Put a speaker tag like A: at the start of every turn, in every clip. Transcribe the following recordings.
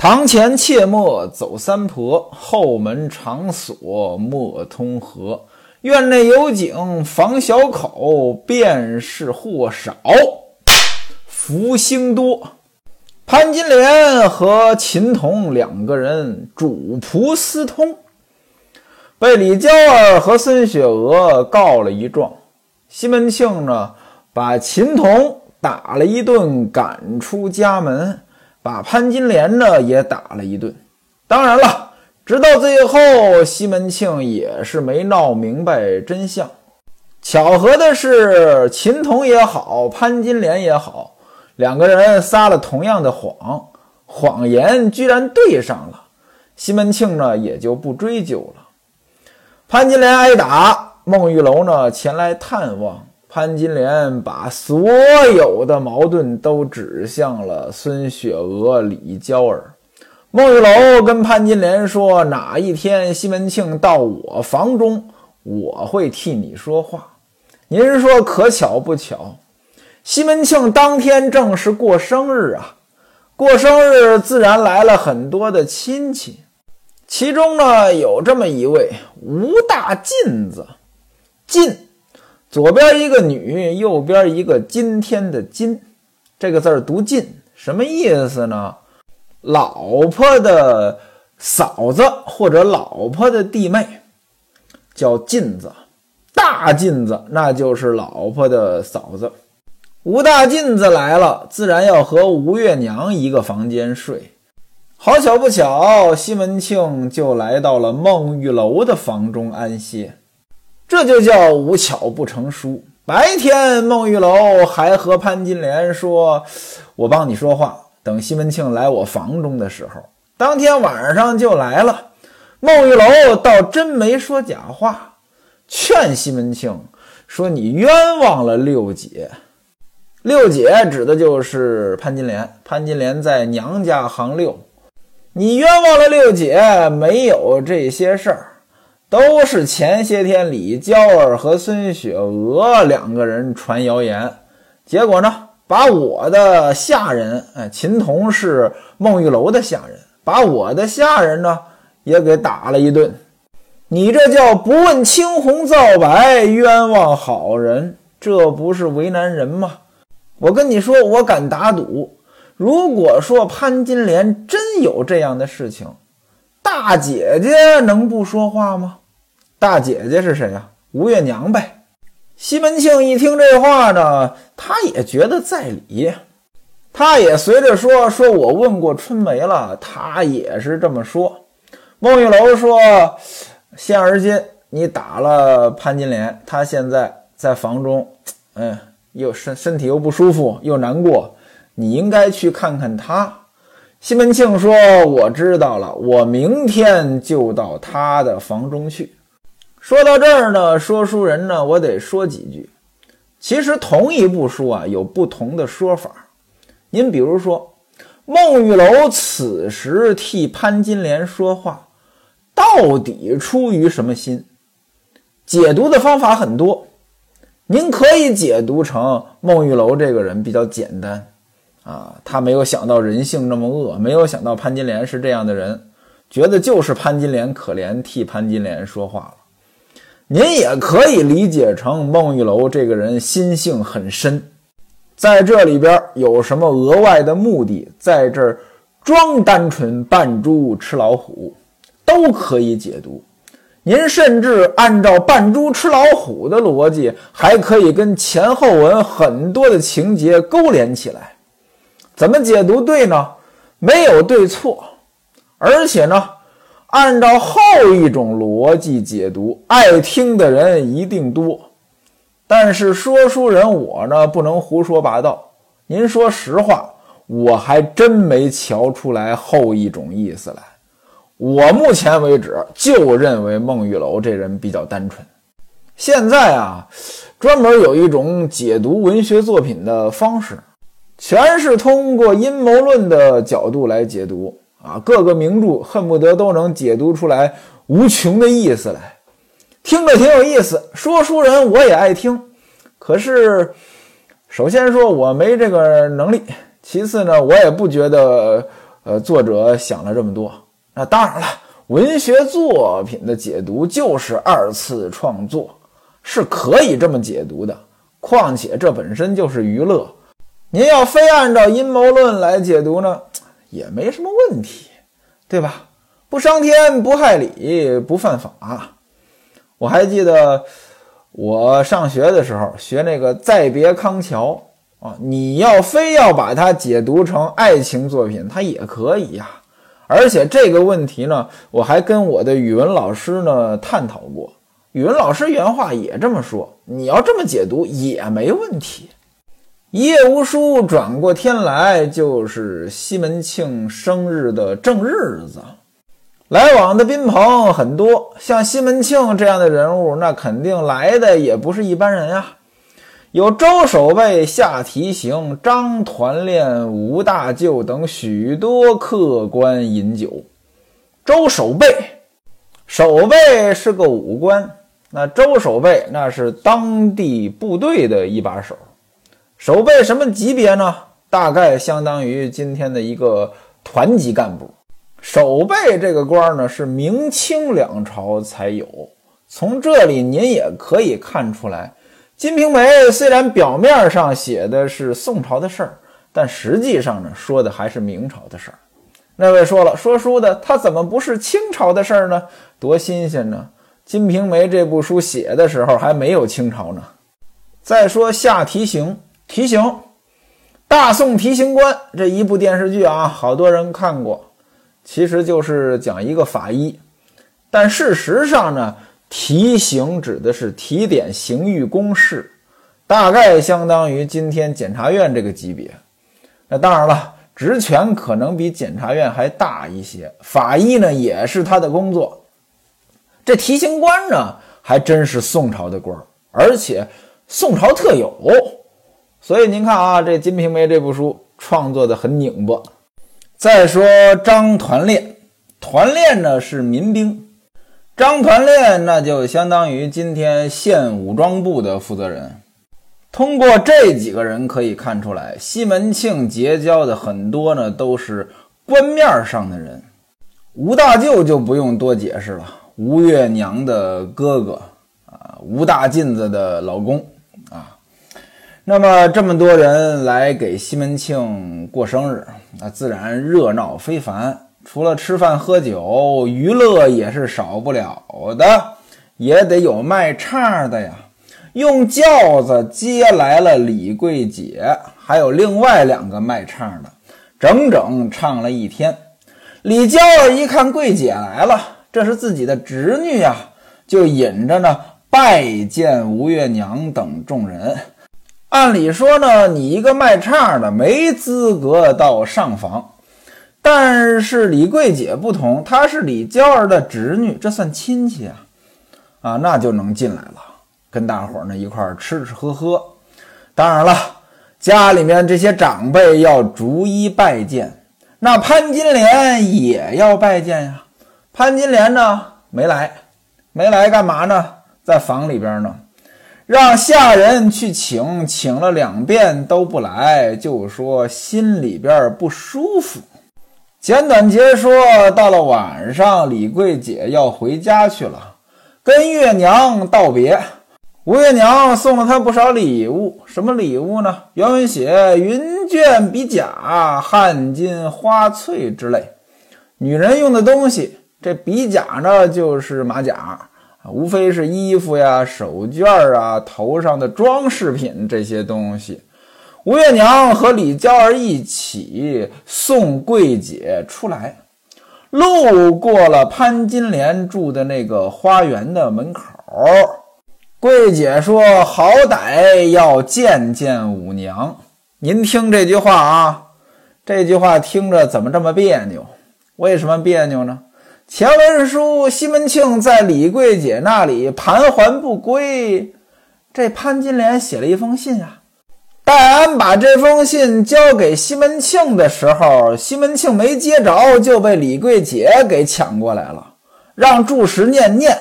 A: 堂前切莫走三婆，后门常锁莫通河。院内有井防小口，便是祸少福星多。潘金莲和秦童两个人主仆私通，被李娇儿和孙雪娥告了一状。西门庆呢，把秦童打了一顿，赶出家门，把潘金莲呢也打了一顿。当然了，直到最后，西门庆也是没闹明白真相。巧合的是，秦童也好，潘金莲也好。两个人撒了同样的谎，谎言居然对上了。西门庆呢也就不追究了。潘金莲挨打，孟玉楼呢前来探望。潘金莲把所有的矛盾都指向了孙雪娥、李娇儿。孟玉楼跟潘金莲说：“哪一天西门庆到我房中，我会替你说话。”您说可巧不巧？西门庆当天正是过生日啊，过生日自然来了很多的亲戚，其中呢有这么一位吴大妗子，妗，左边一个女，右边一个今天的今，这个字儿读妗，什么意思呢？老婆的嫂子或者老婆的弟妹，叫妗子，大妗子那就是老婆的嫂子。吴大妗子来了，自然要和吴月娘一个房间睡。好巧不巧，西门庆就来到了孟玉楼的房中安歇，这就叫无巧不成书。白天，孟玉楼还和潘金莲说：“我帮你说话。”等西门庆来我房中的时候，当天晚上就来了。孟玉楼倒真没说假话，劝西门庆说：“你冤枉了六姐。”六姐指的就是潘金莲，潘金莲在娘家行六，你冤枉了六姐，没有这些事儿，都是前些天李娇儿和孙雪娥两个人传谣言，结果呢，把我的下人，哎，秦童是孟玉楼的下人，把我的下人呢也给打了一顿，你这叫不问青红皂白，冤枉好人，这不是为难人吗？我跟你说，我敢打赌，如果说潘金莲真有这样的事情，大姐姐能不说话吗？大姐姐是谁呀？吴月娘呗。西门庆一听这话呢，他也觉得在理，他也随着说：“说我问过春梅了，他也是这么说。”孟玉楼说：“现而今你打了潘金莲，她现在在房中，嗯。”又身身体又不舒服，又难过，你应该去看看他。西门庆说：“我知道了，我明天就到他的房中去。”说到这儿呢，说书人呢，我得说几句。其实同一部书啊，有不同的说法。您比如说，孟玉楼此时替潘金莲说话，到底出于什么心？解读的方法很多。您可以解读成孟玉楼这个人比较简单，啊，他没有想到人性那么恶，没有想到潘金莲是这样的人，觉得就是潘金莲可怜，替潘金莲说话了。您也可以理解成孟玉楼这个人心性很深，在这里边有什么额外的目的，在这儿装单纯扮猪吃老虎，都可以解读。您甚至按照扮猪吃老虎的逻辑，还可以跟前后文很多的情节勾连起来。怎么解读对呢？没有对错，而且呢，按照后一种逻辑解读，爱听的人一定多。但是说书人我呢，不能胡说八道。您说实话，我还真没瞧出来后一种意思来。我目前为止就认为孟玉楼这人比较单纯。现在啊，专门有一种解读文学作品的方式，全是通过阴谋论的角度来解读啊，各个名著恨不得都能解读出来无穷的意思来，听着挺有意思。说书人我也爱听，可是首先说我没这个能力，其次呢，我也不觉得。呃，作者想了这么多。那当然了，文学作品的解读就是二次创作，是可以这么解读的。况且这本身就是娱乐，您要非按照阴谋论来解读呢，也没什么问题，对吧？不伤天，不害理，不犯法。我还记得我上学的时候学那个《再别康桥》啊，你要非要把它解读成爱情作品，它也可以呀。而且这个问题呢，我还跟我的语文老师呢探讨过，语文老师原话也这么说：你要这么解读也没问题。一夜无书，转过天来就是西门庆生日的正日子。来往的宾朋很多，像西门庆这样的人物，那肯定来的也不是一般人呀。有周守备、夏提刑、张团练、吴大舅等许多客官饮酒。周守备，守备是个武官，那周守备那是当地部队的一把手。守备什么级别呢？大概相当于今天的一个团级干部。守备这个官儿呢，是明清两朝才有。从这里您也可以看出来，《金瓶梅》虽然表面上写的是宋朝的事儿，但实际上呢，说的还是明朝的事儿。那位说了，说书的他怎么不是清朝的事儿呢？多新鲜呢！《金瓶梅》这部书写的时候还没有清朝呢。再说下提刑，提刑，《大宋提刑官》这一部电视剧啊，好多人看过。其实就是讲一个法医，但事实上呢，提刑指的是提点刑狱公事，大概相当于今天检察院这个级别。那当然了，职权可能比检察院还大一些。法医呢，也是他的工作。这提刑官呢，还真是宋朝的官，而且宋朝特有。所以您看啊，这《金瓶梅》这部书创作的很拧巴。再说张团练，团练呢是民兵，张团练那就相当于今天县武装部的负责人。通过这几个人可以看出来，西门庆结交的很多呢都是官面上的人。吴大舅就不用多解释了，吴月娘的哥哥啊，吴大妗子的老公。那么这么多人来给西门庆过生日。那自然热闹非凡，除了吃饭喝酒，娱乐也是少不了的，也得有卖唱的呀。用轿子接来了李桂姐，还有另外两个卖唱的，整整唱了一天。李娇儿一看桂姐来了，这是自己的侄女呀，就引着呢拜见吴月娘等众人。按理说呢，你一个卖唱的没资格到上房，但是李桂姐不同，她是李娇儿的侄女，这算亲戚啊，啊，那就能进来了，跟大伙儿呢一块儿吃吃喝喝。当然了，家里面这些长辈要逐一拜见，那潘金莲也要拜见呀。潘金莲呢没来，没来干嘛呢？在房里边呢。让下人去请，请了两遍都不来，就说心里边不舒服。简短截说，到了晚上，李桂姐要回家去了，跟月娘道别。吴月娘送了她不少礼物，什么礼物呢？原文写云卷、笔甲、汗巾、花翠之类，女人用的东西。这笔甲呢，就是马甲。无非是衣服呀、手绢啊、头上的装饰品这些东西。吴月娘和李娇儿一起送桂姐出来，路过了潘金莲住的那个花园的门口。桂姐说：“好歹要见见五娘。”您听这句话啊，这句话听着怎么这么别扭？为什么别扭呢？前文书，西门庆在李桂姐那里盘桓不归，这潘金莲写了一封信啊。戴安把这封信交给西门庆的时候，西门庆没接着，就被李桂姐给抢过来了，让祝石念念。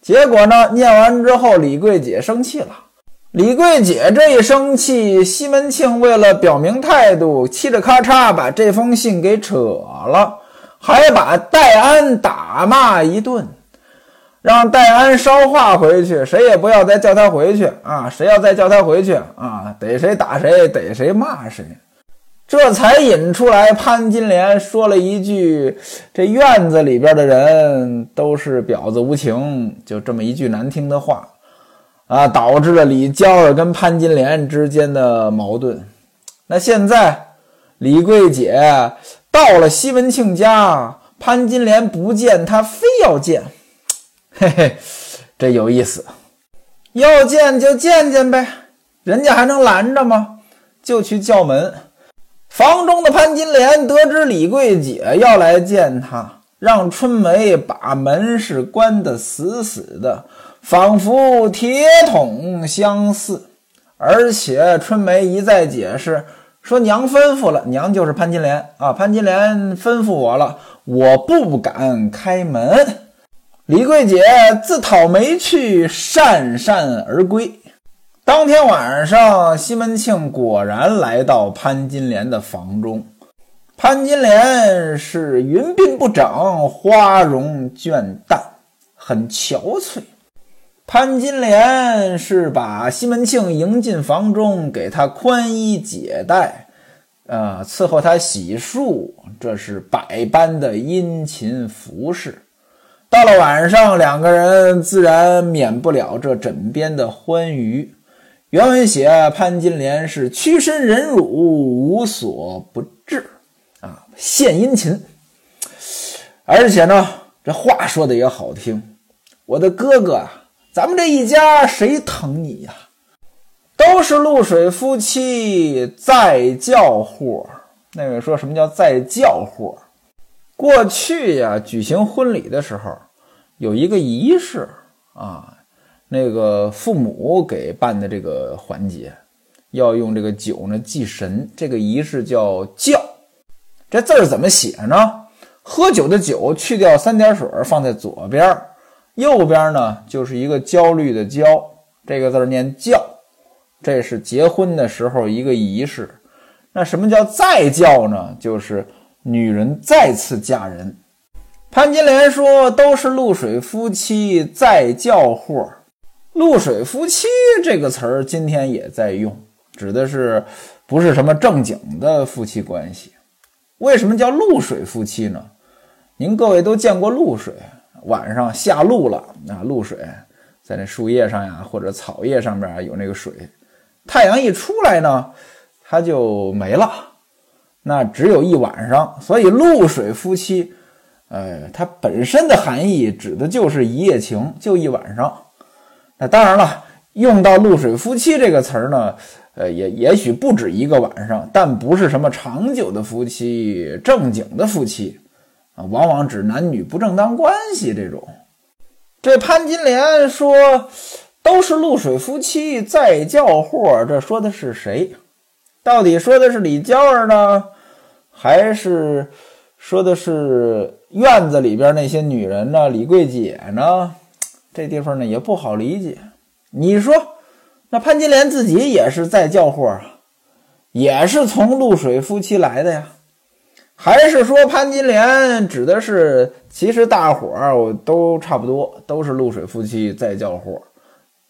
A: 结果呢，念完之后，李桂姐生气了，李桂姐这一生气，西门庆为了表明态度，嘁哩咔嚓把这封信给扯了，还把戴安打骂一顿，让戴安捎话回去，谁也不要再叫他回去啊！谁要再叫他回去啊，逮谁打谁，逮谁骂谁。这才引出来潘金莲说了一句：“这院子里边的人都是婊子无情。”就这么一句难听的话。啊，导致了李娇儿跟潘金莲之间的矛盾。那现在李桂姐到了西门庆家，潘金莲不见他，非要见，嘿嘿，这有意思。要见就见见呗，人家还能拦着吗？就去叫门。房中的潘金莲得知李桂姐要来见她，让春梅把门是关得死死的。仿佛铁桶相似，而且春梅一再解释说：“娘吩咐了，娘就是潘金莲啊，潘金莲吩咐我了，我不敢开门。”李桂姐自讨没趣，讪讪而归。当天晚上，西门庆果然来到潘金莲的房中，潘金莲是云鬓不整，花容倦淡，很憔悴。潘金莲是把西门庆迎进房中，给他宽衣解带，啊，伺候他洗漱，这是百般的殷勤服侍。到了晚上，两个人自然免不了这枕边的欢愉。原文写潘金莲是屈身忍辱，无所不至，啊，献殷勤。而且呢，这话说的也好听，我的哥哥啊。咱们这一家谁疼你呀？都是露水夫妻在叫货。那位说什么叫在叫货？过去呀，举行婚礼的时候有一个仪式啊，那个父母给办的这个环节，要用这个酒呢祭神。这个仪式叫叫。这字儿怎么写呢？喝酒的酒去掉三点水，放在左边。右边呢，就是一个焦虑的焦，这个字念叫，这是结婚的时候一个仪式。那什么叫再叫呢？就是女人再次嫁人。潘金莲说：“都是露水夫妻再叫货。”露水夫妻这个词儿今天也在用，指的是不是什么正经的夫妻关系？为什么叫露水夫妻呢？您各位都见过露水。晚上下露了啊，露水在那树叶上呀，或者草叶上面有那个水，太阳一出来呢，它就没了。那只有一晚上，所以露水夫妻，呃，它本身的含义指的就是一夜情，就一晚上。那当然了，用到露水夫妻这个词儿呢，呃，也也许不止一个晚上，但不是什么长久的夫妻，正经的夫妻。往往指男女不正当关系这种。这潘金莲说都是露水夫妻再叫货，这说的是谁？到底说的是李娇儿呢，还是说的是院子里边那些女人呢？李桂姐呢？这地方呢也不好理解。你说那潘金莲自己也是在叫货啊，也是从露水夫妻来的呀。还是说潘金莲指的是，其实大伙儿我都差不多，都是露水夫妻在叫货，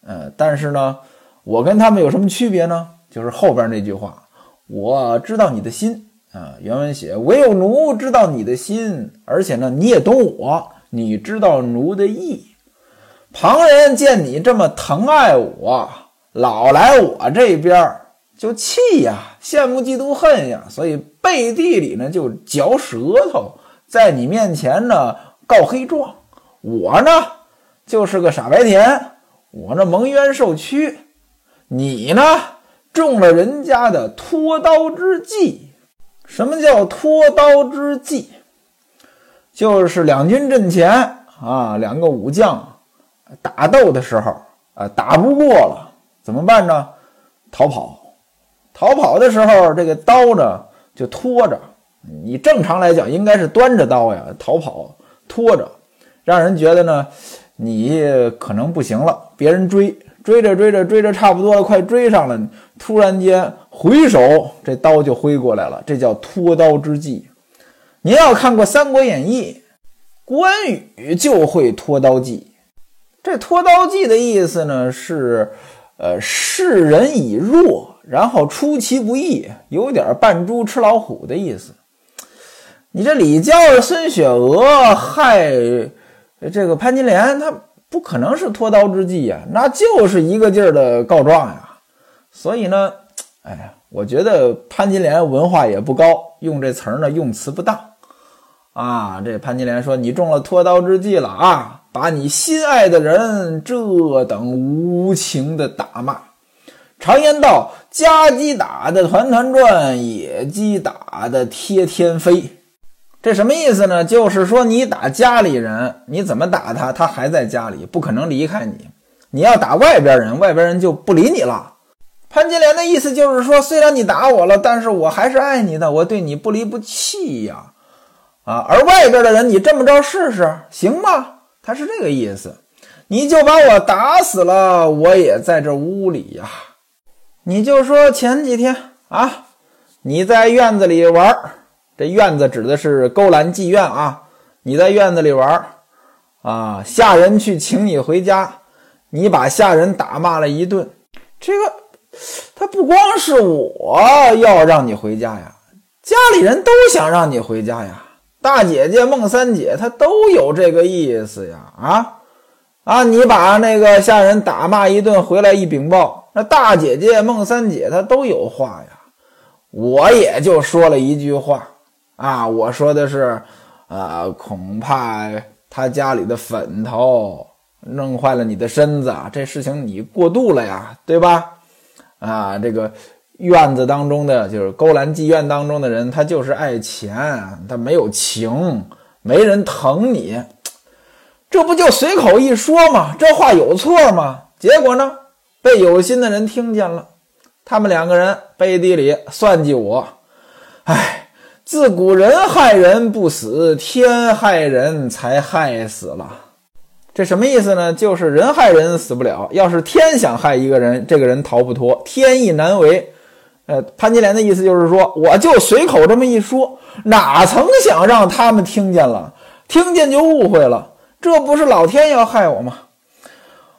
A: 呃，但是呢，我跟他们有什么区别呢？就是后边那句话，我知道你的心啊，原文写唯有奴知道你的心，而且呢，你也懂我，你知道奴的意。旁人见你这么疼爱我，老来我这边。就气呀，羡慕嫉妒恨呀，所以背地里呢就嚼舌头，在你面前呢告黑状。我呢就是个傻白甜，我这蒙冤受屈，你呢中了人家的拖刀之计。什么叫拖刀之计？就是两军阵前啊，两个武将打斗的时候啊，打不过了，怎么办呢？逃跑。逃跑的时候，这个刀呢就拖着。你正常来讲应该是端着刀呀，逃跑拖着，让人觉得呢你可能不行了，别人追追着追着追着差不多了，快追上了，突然间回手，这刀就挥过来了，这叫脱刀之计。您要看过《三国演义》，关羽就会脱刀计。这脱刀计的意思呢是，呃，示人以弱，然后出其不意，有点扮猪吃老虎的意思。你这李教孙雪娥害这个潘金莲，他不可能是脱刀之计呀，那就是一个劲儿的告状呀。所以呢，哎呀，我觉得潘金莲文化也不高，用这词儿呢用词不当。啊，这潘金莲说：“你中了脱刀之计了啊！把你心爱的人这等无情的打骂。常言道：家鸡打的团团转，野鸡打的贴天飞。这什么意思呢？就是说你打家里人，你怎么打他，他还在家里，不可能离开你。你要打外边人，外边人就不理你了。潘金莲的意思就是说，虽然你打我了，但是我还是爱你的，我对你不离不弃呀。”啊，而外边的人，你这么着试试行吗？他是这个意思，你就把我打死了，我也在这屋里呀。你就说前几天啊，你在院子里玩这院子指的是勾栏妓院啊。你在院子里玩啊，下人去请你回家，你把下人打骂了一顿。这个他不光是我要让你回家呀，家里人都想让你回家呀。大姐姐孟三姐，她都有这个意思呀！啊啊！你把那个下人打骂一顿，回来一禀报，那大姐姐孟三姐她都有话呀。我也就说了一句话啊，我说的是，呃，恐怕他家里的粉头弄坏了你的身子，这事情你过度了呀，对吧？啊，这个。院子当中的就是勾栏妓院当中的人，他就是爱钱，他没有情，没人疼你，这不就随口一说吗？这话有错吗？结果呢，被有心的人听见了，他们两个人背地里算计我。哎，自古人害人不死，天害人才害死了。这什么意思呢？就是人害人死不了，要是天想害一个人，这个人逃不脱，天意难违。呃，潘金莲的意思就是说，我就随口这么一说，哪曾想让他们听见了，听见就误会了，这不是老天要害我吗？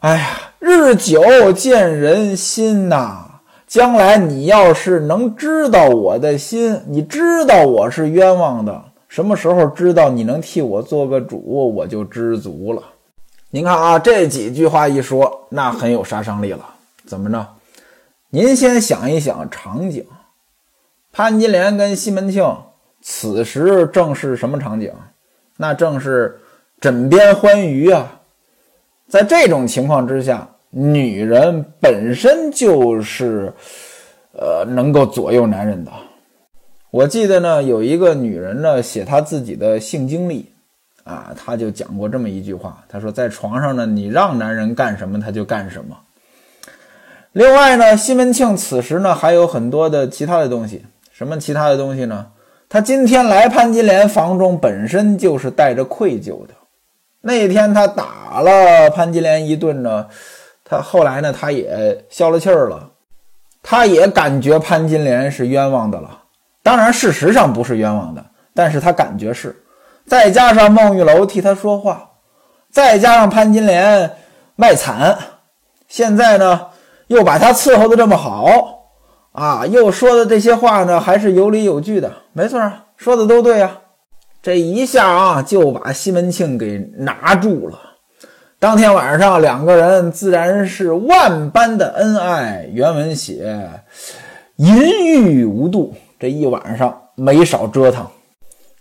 A: 哎呀，日久见人心呐！将来你要是能知道我的心，你知道我是冤枉的，什么时候知道你能替我做个主，我就知足了。您看啊，这几句话一说，那很有杀伤力了。怎么着？您先想一想场景，潘金莲跟西门庆此时正是什么场景？那正是枕边欢愉啊！在这种情况之下，女人本身就是，呃，能够左右男人的。我记得呢，有一个女人呢写她自己的性经历，啊，她就讲过这么一句话，她说在床上呢，你让男人干什么他就干什么。另外呢，西门庆此时呢还有很多的其他的东西。什么其他的东西呢？他今天来潘金莲房中，本身就是带着愧疚的。那天他打了潘金莲一顿呢，他后来呢，他也消了气儿了，他也感觉潘金莲是冤枉的了。当然，事实上不是冤枉的，但是他感觉是。再加上孟玉楼替他说话，再加上潘金莲卖惨，现在呢。又把他伺候的这么好啊，又说的这些话呢，还是有理有据的，没错啊，说的都对啊。这一下啊，就把西门庆给拿住了。当天晚上，两个人自然是万般的恩爱。原文写淫欲无度，这一晚上没少折腾。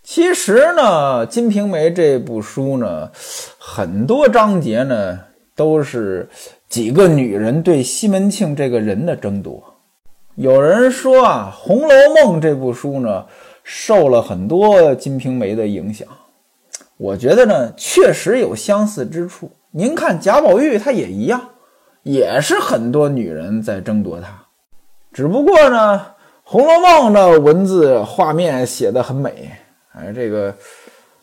A: 其实呢，《金瓶梅》这部书呢，很多章节呢都是。几个女人对西门庆这个人的争夺，有人说啊，《红楼梦》这部书呢，受了很多《金瓶梅》的影响。我觉得呢，确实有相似之处。您看贾宝玉，他也一样，也是很多女人在争夺他。只不过呢，《红楼梦》的文字画面写的很美，哎，这个《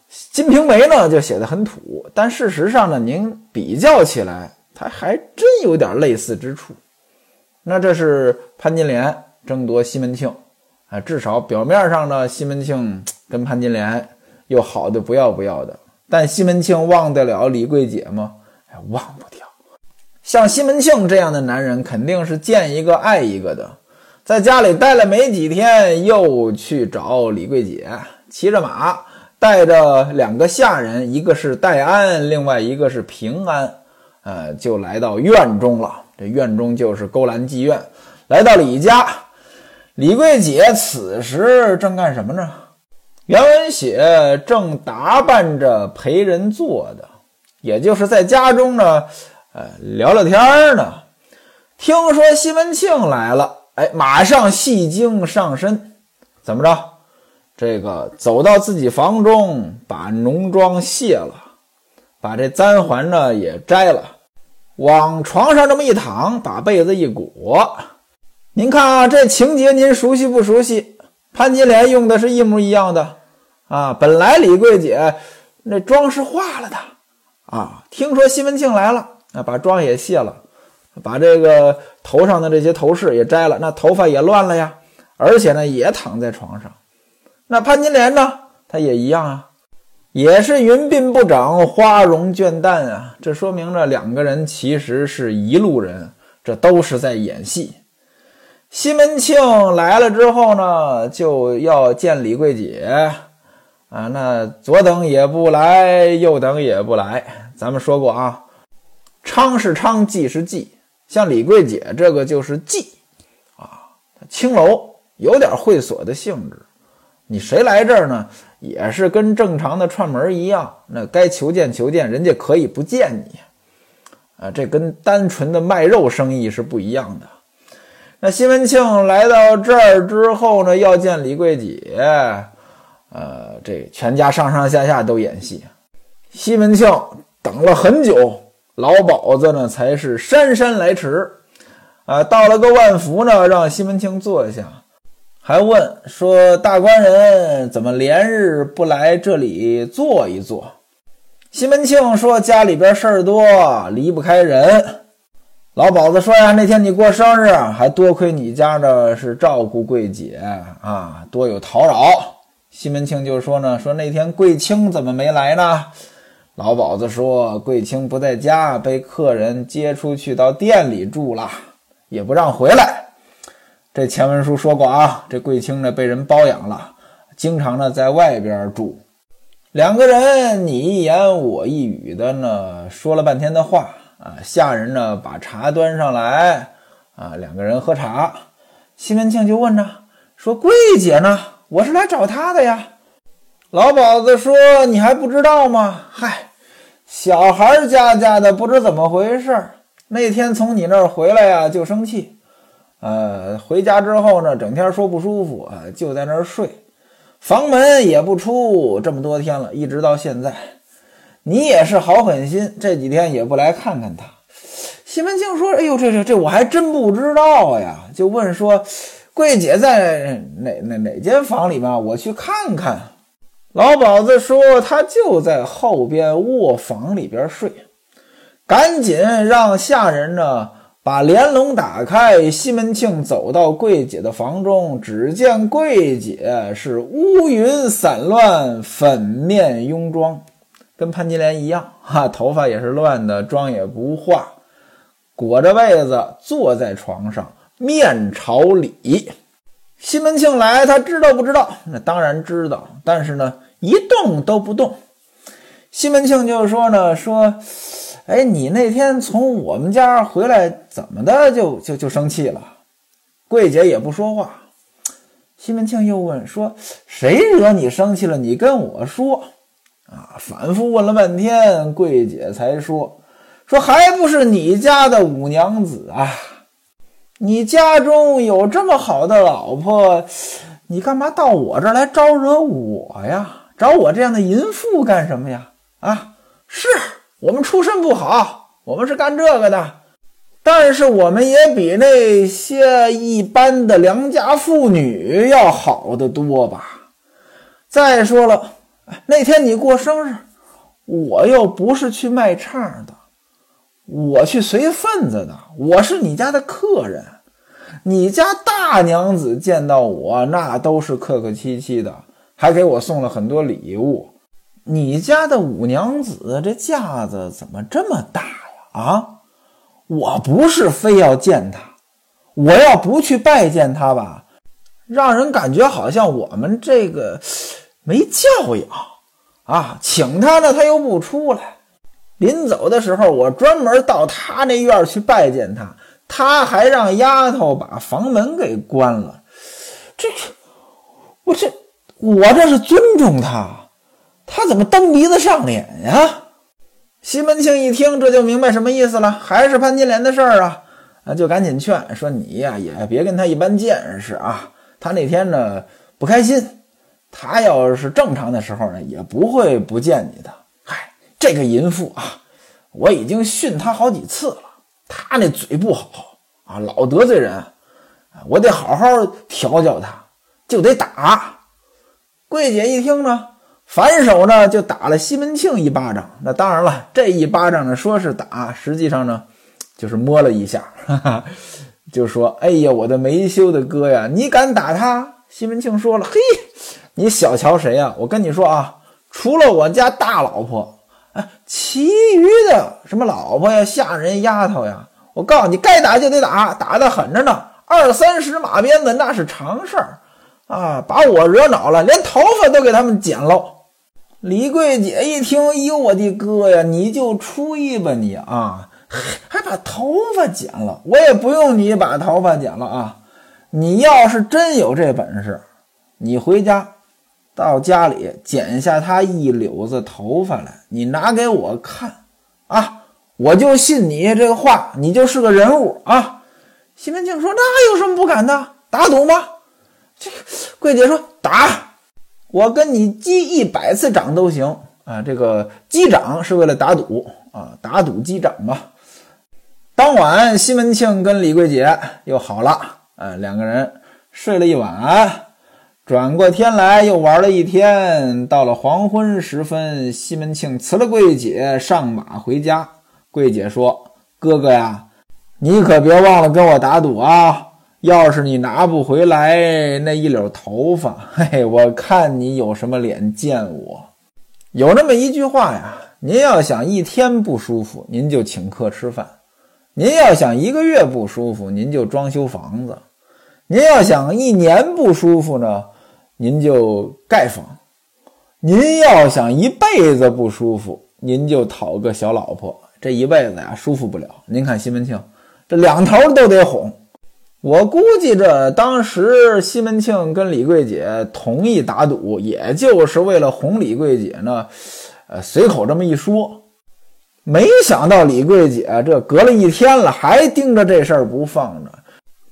A: 金瓶梅》呢就写的很土。但事实上呢，您比较起来。他还真有点类似之处。那这是潘金莲争夺西门庆啊，至少表面上呢，西门庆跟潘金莲又好的不要不要的。但西门庆忘得了李桂姐吗？哎，忘不掉。像西门庆这样的男人，肯定是见一个爱一个的。在家里待了没几天，又去找李桂姐，骑着马，带着两个下人，一个是戴安，另外一个是平安，呃，就来到院中了。这院中就是勾栏妓院。来到李家，李桂姐此时正干什么呢？原文写正打扮着陪人坐的，也就是在家中呢，呃，聊聊天呢。听说西门庆来了。哎，马上戏精上身，怎么着？这个走到自己房中，把浓妆卸了，把这簪环呢也摘了，往床上这么一躺，把被子一裹。您看啊，这情节您熟悉不熟悉？潘金莲用的是一模一样的啊。本来李桂姐那妆是化了的啊，听说西门庆来了，啊，把妆也卸了。把这个头上的这些头饰也摘了，那头发也乱了呀，而且呢也躺在床上。那潘金莲呢，她也一样啊，也是云鬓不长，花容倦淡啊。这说明着两个人其实是一路人，这都是在演戏。西门庆来了之后呢，就要见李桂姐啊，那左等也不来，右等也不来。咱们说过啊，娼是娼，妓是妓。像李桂姐这个就是妓啊，青楼有点会所的性质。你谁来这儿呢？也是跟正常的串门一样，那该求见求见，人家可以不见你啊。这跟单纯的卖肉生意是不一样的。那西门庆来到这儿之后呢，要见李桂姐，呃，这全家上上下下都演戏。西门庆等了很久。老鸨子呢，才是姗姗来迟，啊，到了个万福呢，让西门庆坐下，还问说：“大官人怎么连日不来这里坐一坐？”西门庆说：“家里边事儿多，离不开人。”老鸨子说：“呀，那天你过生日，还多亏你家的是照顾桂姐啊，多有叨扰。”西门庆就说呢：“说那天桂清怎么没来呢？”老鸨子说：“桂清不在家，被客人接出去到店里住了，也不让回来。”这前文书说过啊，这桂清呢被人包养了，经常呢在外边住。两个人你一言我一语的呢说了半天的话啊，下人呢把茶端上来啊，两个人喝茶。西门庆就问着说：“桂姐呢？我是来找他的呀。”老鸨子说：“你还不知道吗？嗨。”小孩家家的不知怎么回事，那天从你那儿回来呀就生气，呃，回家之后呢，整天说不舒服啊，就在那儿睡，房门也不出，这么多天了，一直到现在。你也是好狠心，这几天也不来看看他。西门庆说：“哎呦，这这这我还真不知道呀。”就问说：“桂姐在哪哪哪间房里面？我去看看。”老鸨子说：“他就在后边卧房里边睡，赶紧让下人呢把帘笼打开。西门庆走到桂姐的房中，只见桂姐是乌云散乱，粉面慵妆，跟潘金莲一样，哈，头发也是乱的，妆也不化，裹着被子坐在床上，面朝里。西门庆来，他知道不知道？那当然知道，但是呢。”一动都不动，西门庆就说呢，说，哎，你那天从我们家回来，怎么的就就就生气了？桂姐也不说话。西门庆又问说，谁惹你生气了？你跟我说。啊，反复问了半天，桂姐才说，说还不是你家的五娘子啊？你家中有这么好的老婆，你干嘛到我这儿来招惹我呀？找我这样的淫妇干什么呀？啊，是我们出身不好，我们是干这个的，但是我们也比那些一般的良家妇女要好得多吧。再说了，那天你过生日，我又不是去卖唱的，我去随份子的，我是你家的客人。你家大娘子见到我，那都是客客气气的，还给我送了很多礼物。你家的五娘子这架子怎么这么大呀？啊，我不是非要见她，我要不去拜见她吧，让人感觉好像我们这个没教养啊。请她呢，她又不出来。临走的时候，我专门到她那院去拜见她。他还让丫头把房门给关了，这我这我这是尊重他，他怎么蹬鼻子上脸呀？西门庆一听这就明白什么意思了，还是潘金莲的事儿啊，啊就赶紧劝说你呀也别跟他一般见识啊，他那天呢不开心，他要是正常的时候呢也不会不见你的。这个淫妇啊，我已经训他好几次了。他那嘴不好啊，老得罪人，我得好好调教他，就得打。桂姐一听呢，反手呢就打了西门庆一巴掌。那当然了，这一巴掌呢说是打，实际上呢就是摸了一下，哈哈，就说：“哎呀，我的没羞的哥呀，你敢打他？”西门庆说了：“嘿，你小瞧谁呀？我跟你说啊，除了我家大老婆。”其余的什么老婆呀、下人、丫头呀，我告诉你，该打就得打，打得狠着呢。二三十马鞭子那是常事儿啊！把我惹恼了，连头发都给他们剪喽。李桂姐一听，哎呦，我的哥呀，你就吹吧你啊，还把头发剪了，我也不用你把头发剪了啊。你要是真有这本事，你回家。到家里剪下他一绺子头发来，你拿给我看，啊，我就信你这个话，你就是个人物啊。西门庆说：“那有什么不敢的？打赌吗？”这个桂姐说：“打，我跟你击一百次掌都行啊。这个击掌是为了打赌啊，打赌击掌嘛。”当晚，西门庆跟李桂姐又好了，啊，两个人睡了一晚。转过天来，又玩了一天。到了黄昏时分，西门庆辞了桂姐，上马回家。桂姐说：“哥哥呀，你可别忘了跟我打赌啊！要是你拿不回来那一绺头发，嘿嘿，我看你有什么脸见我？有那么一句话呀，您要想一天不舒服，您就请客吃饭；您要想一个月不舒服，您就装修房子；您要想一年不舒服呢？”您就盖房，您要想一辈子不舒服，您就讨个小老婆，这一辈子呀舒服不了。您看西门庆，这两头都得哄。我估计这当时西门庆跟李桂姐同意打赌，也就是为了哄李桂姐呢。呃，随口这么一说，没想到李桂姐这隔了一天了，还盯着这事儿不放着，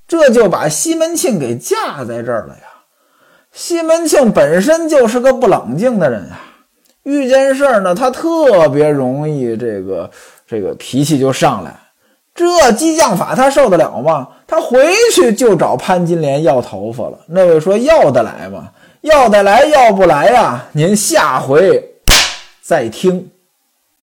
A: 这就把西门庆给架在这儿了呀。西门庆本身就是个不冷静的人啊，遇见事儿呢，他特别容易这个这个脾气就上来。这激将法他受得了吗？他回去就找潘金莲要头发了。那位说要得来吗？要得来，要不来呀？您下回再听。